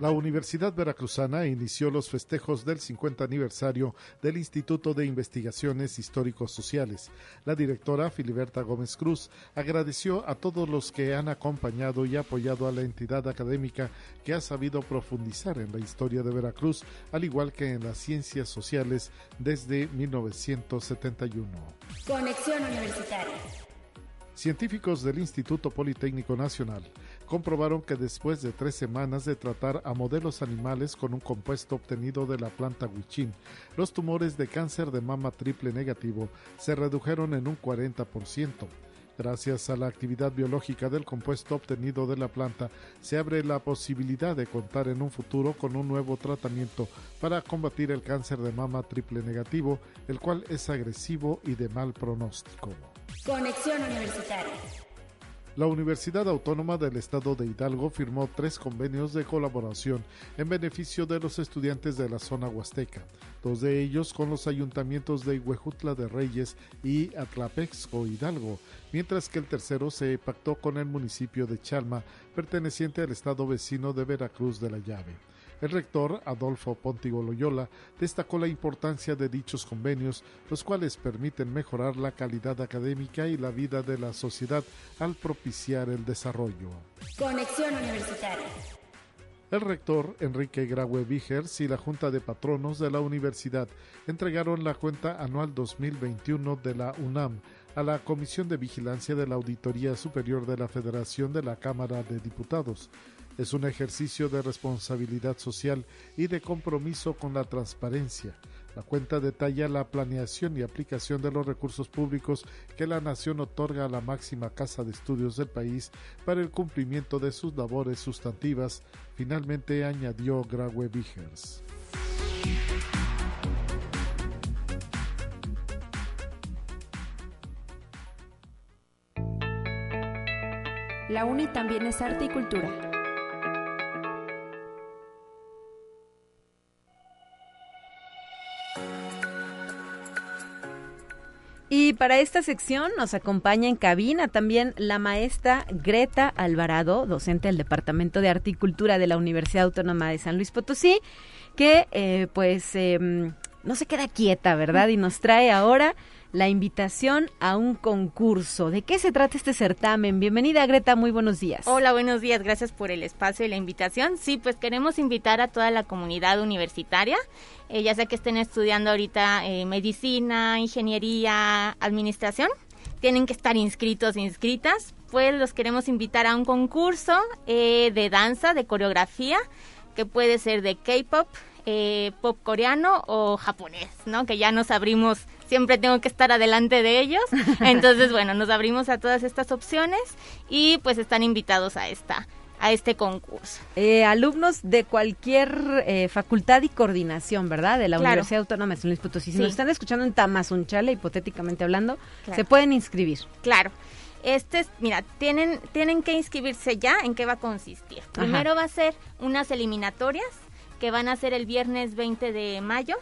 La Universidad Veracruzana inició los festejos del 50 aniversario del Instituto de Investigaciones Históricos Sociales. La directora Filiberta Gómez Cruz agradeció a todos los que han acompañado y apoyado a la entidad académica que ha sabido profundizar en la historia de Veracruz, al igual que en las ciencias sociales desde 1971. Conexión Universitaria. Científicos del Instituto Politécnico Nacional comprobaron que después de tres semanas de tratar a modelos animales con un compuesto obtenido de la planta huichín, los tumores de cáncer de mama triple negativo se redujeron en un 40%. Gracias a la actividad biológica del compuesto obtenido de la planta, se abre la posibilidad de contar en un futuro con un nuevo tratamiento para combatir el cáncer de mama triple negativo, el cual es agresivo y de mal pronóstico. Conexión Universitaria. La Universidad Autónoma del Estado de Hidalgo firmó tres convenios de colaboración en beneficio de los estudiantes de la zona huasteca, dos de ellos con los ayuntamientos de Huejutla de Reyes y Atlapexco Hidalgo, mientras que el tercero se pactó con el municipio de Chalma, perteneciente al estado vecino de Veracruz de la Llave. El rector Adolfo Pontigo Loyola destacó la importancia de dichos convenios, los cuales permiten mejorar la calidad académica y la vida de la sociedad al propiciar el desarrollo. Conexión Universitaria. El rector Enrique Graue Vigers y la Junta de Patronos de la Universidad entregaron la cuenta anual 2021 de la UNAM a la Comisión de Vigilancia de la Auditoría Superior de la Federación de la Cámara de Diputados es un ejercicio de responsabilidad social y de compromiso con la transparencia. La cuenta detalla la planeación y aplicación de los recursos públicos que la nación otorga a la máxima casa de estudios del país para el cumplimiento de sus labores sustantivas, finalmente añadió Graue Vigers. La UNI también es arte y cultura. Y para esta sección nos acompaña en cabina también la maestra Greta Alvarado, docente del Departamento de Articultura de la Universidad Autónoma de San Luis Potosí, que eh, pues em, no se queda quieta, ¿verdad? Y nos trae ahora la invitación a un concurso. ¿De qué se trata este certamen? Bienvenida Greta, muy buenos días. Hola, buenos días, gracias por el espacio y la invitación. Sí, pues queremos invitar a toda la comunidad universitaria, eh, ya sea que estén estudiando ahorita eh, medicina, ingeniería, administración, tienen que estar inscritos, inscritas, pues los queremos invitar a un concurso eh, de danza, de coreografía, que puede ser de K-pop, pop coreano o japonés, ¿no? Que ya nos abrimos siempre tengo que estar adelante de ellos. Entonces, bueno, nos abrimos a todas estas opciones y pues están invitados a esta a este concurso. Eh, alumnos de cualquier eh, facultad y coordinación, ¿verdad? De la Universidad Autónoma de San Luis Potosí. Si nos están escuchando en Tamazunchale, hipotéticamente hablando, se pueden inscribir. Claro. Este, mira, tienen, tienen que inscribirse ya en qué va a consistir. Primero va a ser unas eliminatorias que van a ser el viernes 20 de mayo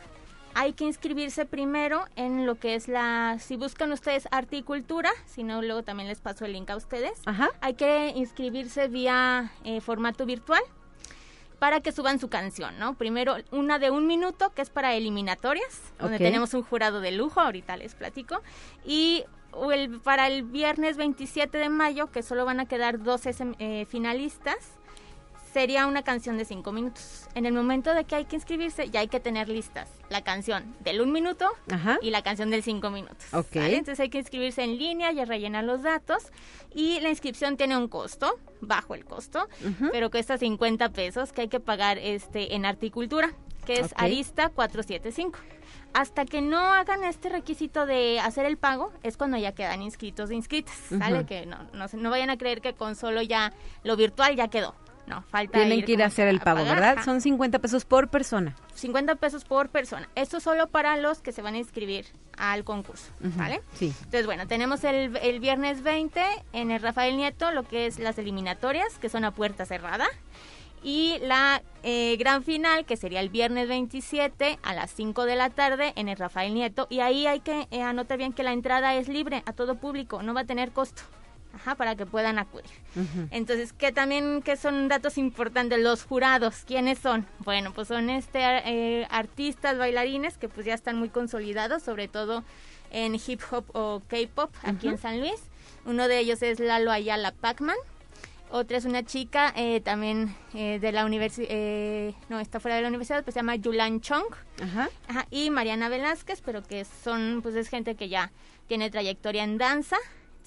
hay que inscribirse primero en lo que es la, si buscan ustedes articultura, si no luego también les paso el link a ustedes, hay que inscribirse vía eh, formato virtual para que suban su canción, ¿no? Primero una de un minuto que es para eliminatorias, donde tenemos un jurado de lujo, ahorita les platico, y el, para el viernes 27 de mayo, que solo van a quedar 12 eh, finalistas, sería una canción de cinco minutos. En el momento de que hay que inscribirse, ya hay que tener listas la canción del un minuto y la canción del cinco minutos. Entonces hay que inscribirse en línea y rellenar los datos. Y la inscripción tiene un costo, bajo el costo, pero cuesta 50 pesos que hay que pagar este en articultura, que es Arista 475 hasta que no hagan este requisito de hacer el pago, es cuando ya quedan inscritos e inscritas, ¿sale? Que no, no, no vayan a creer que con solo ya lo virtual ya quedó No, falta Tienen que ir a hacer el pago, ¿verdad? Son 50 pesos por persona. 50 pesos por persona. Esto solo para los que se van a inscribir al concurso, ¿vale? Sí. Entonces, bueno, tenemos el, el viernes 20 en el Rafael Nieto lo que es las eliminatorias, que son a puerta cerrada. Y la eh, gran final, que sería el viernes 27 a las 5 de la tarde en el Rafael Nieto. Y ahí hay que eh, anotar bien que la entrada es libre a todo público, no va a tener costo. Ajá, para que puedan acudir. Entonces, que también que son datos importantes los jurados, ¿quiénes son? Bueno, pues son este eh, artistas, bailarines que pues ya están muy consolidados, sobre todo en hip hop o K-pop aquí en San Luis. Uno de ellos es Lalo Ayala Pacman. Otra es una chica eh, también eh, de la universidad, no, está fuera de la universidad, pues se llama Yulan Chong. Ajá. Ajá, y Mariana Velázquez, pero que son, pues es gente que ya tiene trayectoria en danza,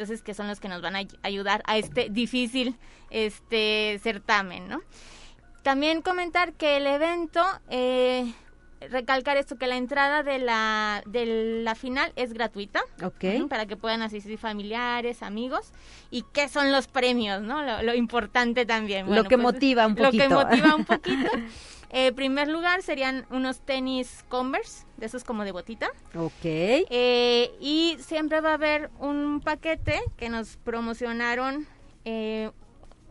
entonces que son los que nos van a ay- ayudar a este difícil este certamen, ¿no? También comentar que el evento, eh, recalcar esto, que la entrada de la, de la final es gratuita. Ok. Ujú, Para que puedan asistir familiares, amigos. ¿Y qué son los premios, no? Lo, lo importante también. Lo que motiva un Lo que poquito. motiva un poquito. En primer lugar serían unos tenis Converse, de esos como de botita. Ok. Eh, y siempre va a haber un paquete que nos promocionaron eh,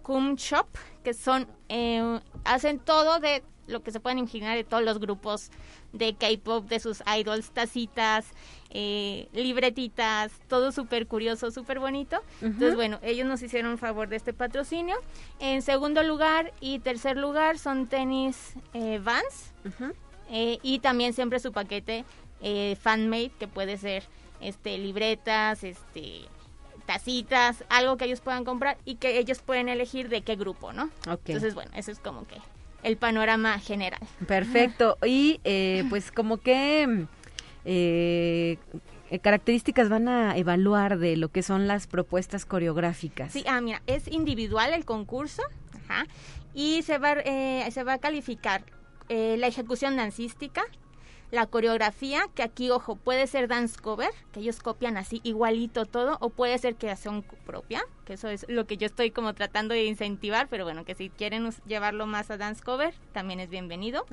Cum Shop, que son, eh, hacen todo de lo que se pueden imaginar de todos los grupos de K-pop, de sus idols, tacitas, eh, libretitas, todo súper curioso, súper bonito. Entonces, bueno, ellos nos hicieron un favor de este patrocinio. En segundo lugar y tercer lugar son tenis eh, Vans. Eh, y también siempre su paquete fanmade que puede ser este libretas este tacitas algo que ellos puedan comprar y que ellos pueden elegir de qué grupo no entonces bueno eso es como que el panorama general Perfecto. Y eh, pues como que eh, características van a evaluar de lo que son las propuestas coreográficas. Sí, ah, mira, es individual el concurso, ajá, y se va, eh, se va a calificar eh, la ejecución dancística, la coreografía, que aquí, ojo, puede ser dance cover, que ellos copian así igualito todo, o puede ser creación propia, que eso es lo que yo estoy como tratando de incentivar, pero bueno, que si quieren llevarlo más a dance cover, también es bienvenido.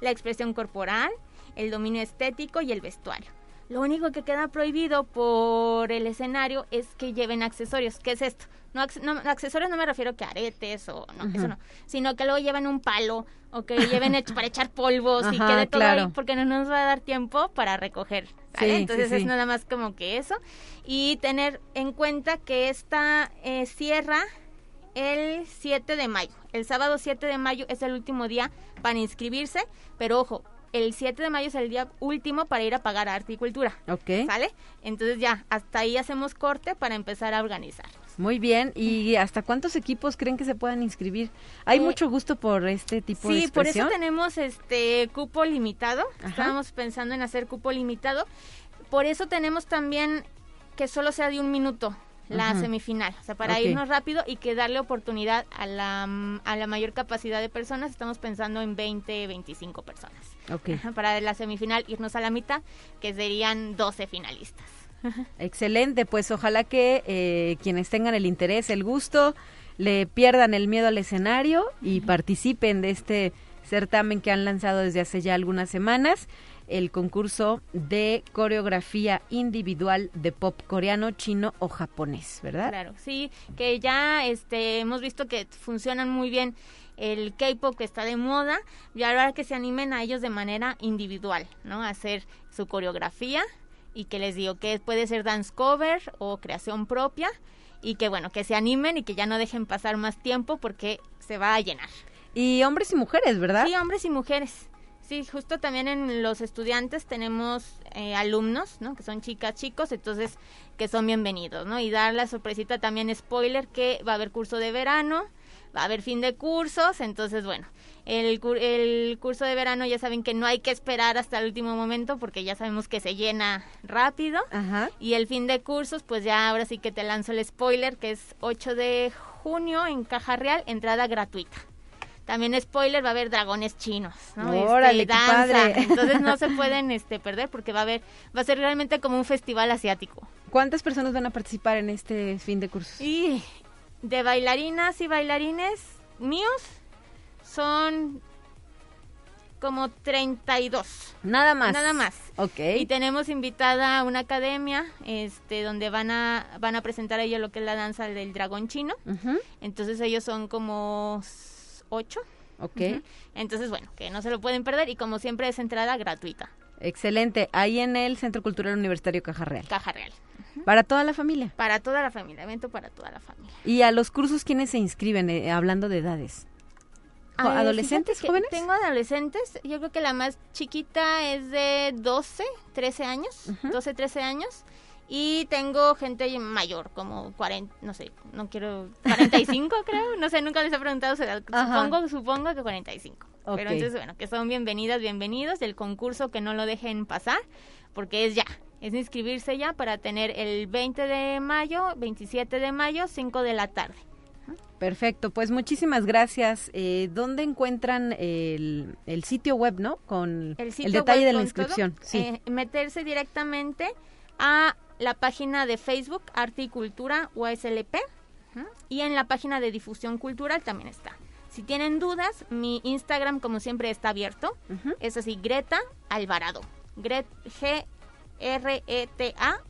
La expresión corporal, el dominio estético y el vestuario. Lo único que queda prohibido por el escenario es que lleven accesorios. ¿Qué es esto? No, no, accesorios no me refiero que aretes o no, eso no, sino que luego lleven un palo o que lleven hecho para echar polvos y Ajá, quede todo claro. ahí porque no nos va a dar tiempo para recoger. ¿vale? Sí, Entonces sí, es sí. nada más como que eso. Y tener en cuenta que esta eh, cierra el 7 de mayo. El sábado 7 de mayo es el último día para inscribirse, pero ojo, el 7 de mayo es el día último para ir a pagar arte y cultura. Ok. ¿Sale? Entonces ya, hasta ahí hacemos corte para empezar a organizar. Muy bien. ¿Y hasta cuántos equipos creen que se puedan inscribir? ¿Hay Eh, mucho gusto por este tipo de Sí, por eso tenemos este cupo limitado. Ajá. Estábamos pensando en hacer cupo limitado. Por eso tenemos también que solo sea de un minuto la semifinal, o sea, para irnos rápido y que darle oportunidad a la, a la mayor capacidad de personas. Estamos pensando en 20, 25 personas. Ok. Ajá, Para la semifinal irnos a la mitad, que serían 12 finalistas. Excelente, pues ojalá que eh, quienes tengan el interés, el gusto, le pierdan el miedo al escenario y participen de este certamen que han lanzado desde hace ya algunas semanas, el concurso de coreografía individual de pop coreano, chino o japonés, ¿verdad? Claro, sí, que ya este, hemos visto que funcionan muy bien el K-pop que está de moda y ahora que se animen a ellos de manera individual, ¿no? A hacer su coreografía y que les digo que puede ser dance cover o creación propia y que bueno, que se animen y que ya no dejen pasar más tiempo porque se va a llenar. Y hombres y mujeres, ¿verdad? Sí, hombres y mujeres. Sí, justo también en los estudiantes tenemos eh, alumnos, ¿no? Que son chicas, chicos, entonces que son bienvenidos, ¿no? Y dar la sorpresita también, spoiler, que va a haber curso de verano, va a haber fin de cursos, entonces bueno, el, el curso de verano ya saben que no hay que esperar hasta el último momento porque ya sabemos que se llena rápido. Ajá. Y el fin de cursos, pues ya ahora sí que te lanzo el spoiler, que es 8 de junio en Caja Real, entrada gratuita. También spoiler, va a haber dragones chinos, ¿no? Este, qué padre. Entonces no se pueden este perder porque va a haber va a ser realmente como un festival asiático. ¿Cuántas personas van a participar en este fin de cursos? Y de bailarinas y bailarines míos son como 32. Nada más. Nada más. Ok. Y tenemos invitada a una academia este donde van a van a presentar ellos lo que es la danza del dragón chino. Entonces ellos son como ocho. Ok. Entonces, bueno, que no se lo pueden perder y como siempre es entrada gratuita. Excelente. Ahí en el Centro Cultural Universitario Caja Real. Caja Real. Para toda la familia. Para toda la familia, evento para toda la familia. ¿Y a los cursos quiénes se inscriben, eh, hablando de edades? ¿Adolescentes, jóvenes? Tengo adolescentes. Yo creo que la más chiquita es de 12, 13 años. 12, 13 años. Y tengo gente mayor, como 40, no sé, no quiero, 45 creo, no sé, nunca les he preguntado su edad, supongo, supongo que 45. Pero entonces, bueno, que son bienvenidas, bienvenidos del concurso, que no lo dejen pasar, porque es ya, es inscribirse ya para tener el 20 de mayo, 27 de mayo, 5 de la tarde. Perfecto, pues muchísimas gracias. Eh, ¿Dónde encuentran el, sitio web, no? Con el, detalle de la inscripción. sí. Eh, meterse directamente a la página de Facebook Arte y Cultura USLP y en la página de difusión cultural también está. Si tienen dudas, mi Instagram como siempre está abierto. Es así, Greta Alvarado. G-R-E-T-A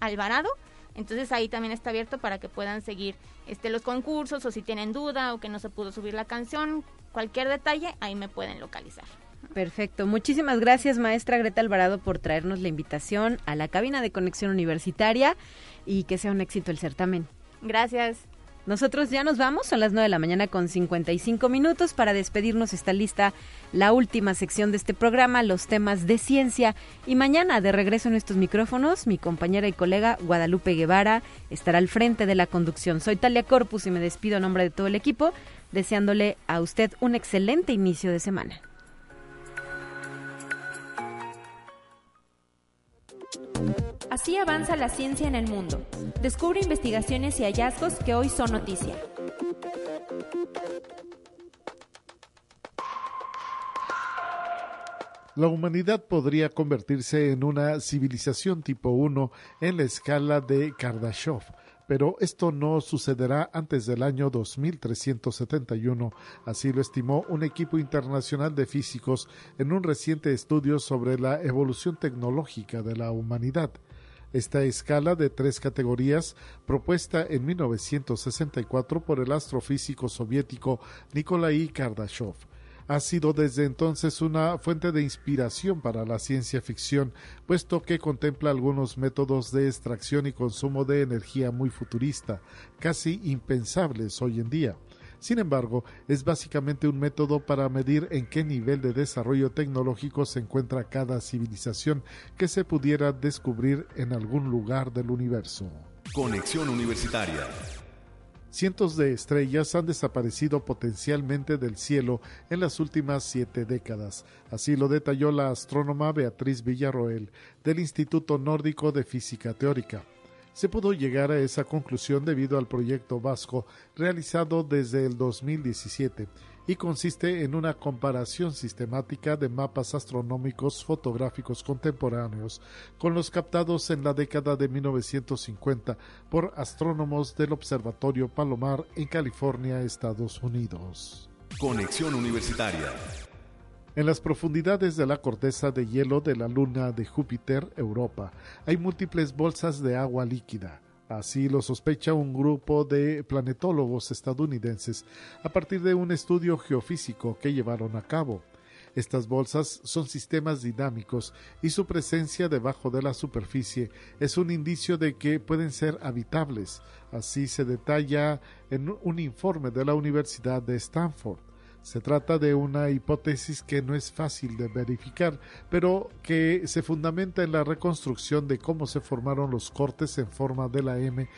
Alvarado. Entonces ahí también está abierto para que puedan seguir este, los concursos o si tienen duda o que no se pudo subir la canción, cualquier detalle, ahí me pueden localizar. Perfecto. Muchísimas gracias, maestra Greta Alvarado, por traernos la invitación a la cabina de conexión universitaria y que sea un éxito el certamen. Gracias. Nosotros ya nos vamos, son las 9 de la mañana con 55 minutos. Para despedirnos está lista la última sección de este programa, los temas de ciencia. Y mañana, de regreso en estos micrófonos, mi compañera y colega Guadalupe Guevara estará al frente de la conducción. Soy Talia Corpus y me despido a nombre de todo el equipo, deseándole a usted un excelente inicio de semana. Así avanza la ciencia en el mundo. Descubre investigaciones y hallazgos que hoy son noticia. La humanidad podría convertirse en una civilización tipo 1 en la escala de Kardashev, pero esto no sucederá antes del año 2371, así lo estimó un equipo internacional de físicos en un reciente estudio sobre la evolución tecnológica de la humanidad. Esta escala de tres categorías, propuesta en 1964 por el astrofísico soviético Nikolai Kardashev, ha sido desde entonces una fuente de inspiración para la ciencia ficción, puesto que contempla algunos métodos de extracción y consumo de energía muy futurista, casi impensables hoy en día. Sin embargo, es básicamente un método para medir en qué nivel de desarrollo tecnológico se encuentra cada civilización que se pudiera descubrir en algún lugar del universo. Conexión Universitaria. Cientos de estrellas han desaparecido potencialmente del cielo en las últimas siete décadas. Así lo detalló la astrónoma Beatriz Villarroel del Instituto Nórdico de Física Teórica. Se pudo llegar a esa conclusión debido al proyecto Vasco realizado desde el 2017 y consiste en una comparación sistemática de mapas astronómicos fotográficos contemporáneos con los captados en la década de 1950 por astrónomos del Observatorio Palomar en California, Estados Unidos. Conexión Universitaria. En las profundidades de la corteza de hielo de la luna de Júpiter, Europa, hay múltiples bolsas de agua líquida. Así lo sospecha un grupo de planetólogos estadounidenses a partir de un estudio geofísico que llevaron a cabo. Estas bolsas son sistemas dinámicos y su presencia debajo de la superficie es un indicio de que pueden ser habitables. Así se detalla en un informe de la Universidad de Stanford. Se trata de una hipótesis que no es fácil de verificar, pero que se fundamenta en la reconstrucción de cómo se formaron los cortes en forma de la M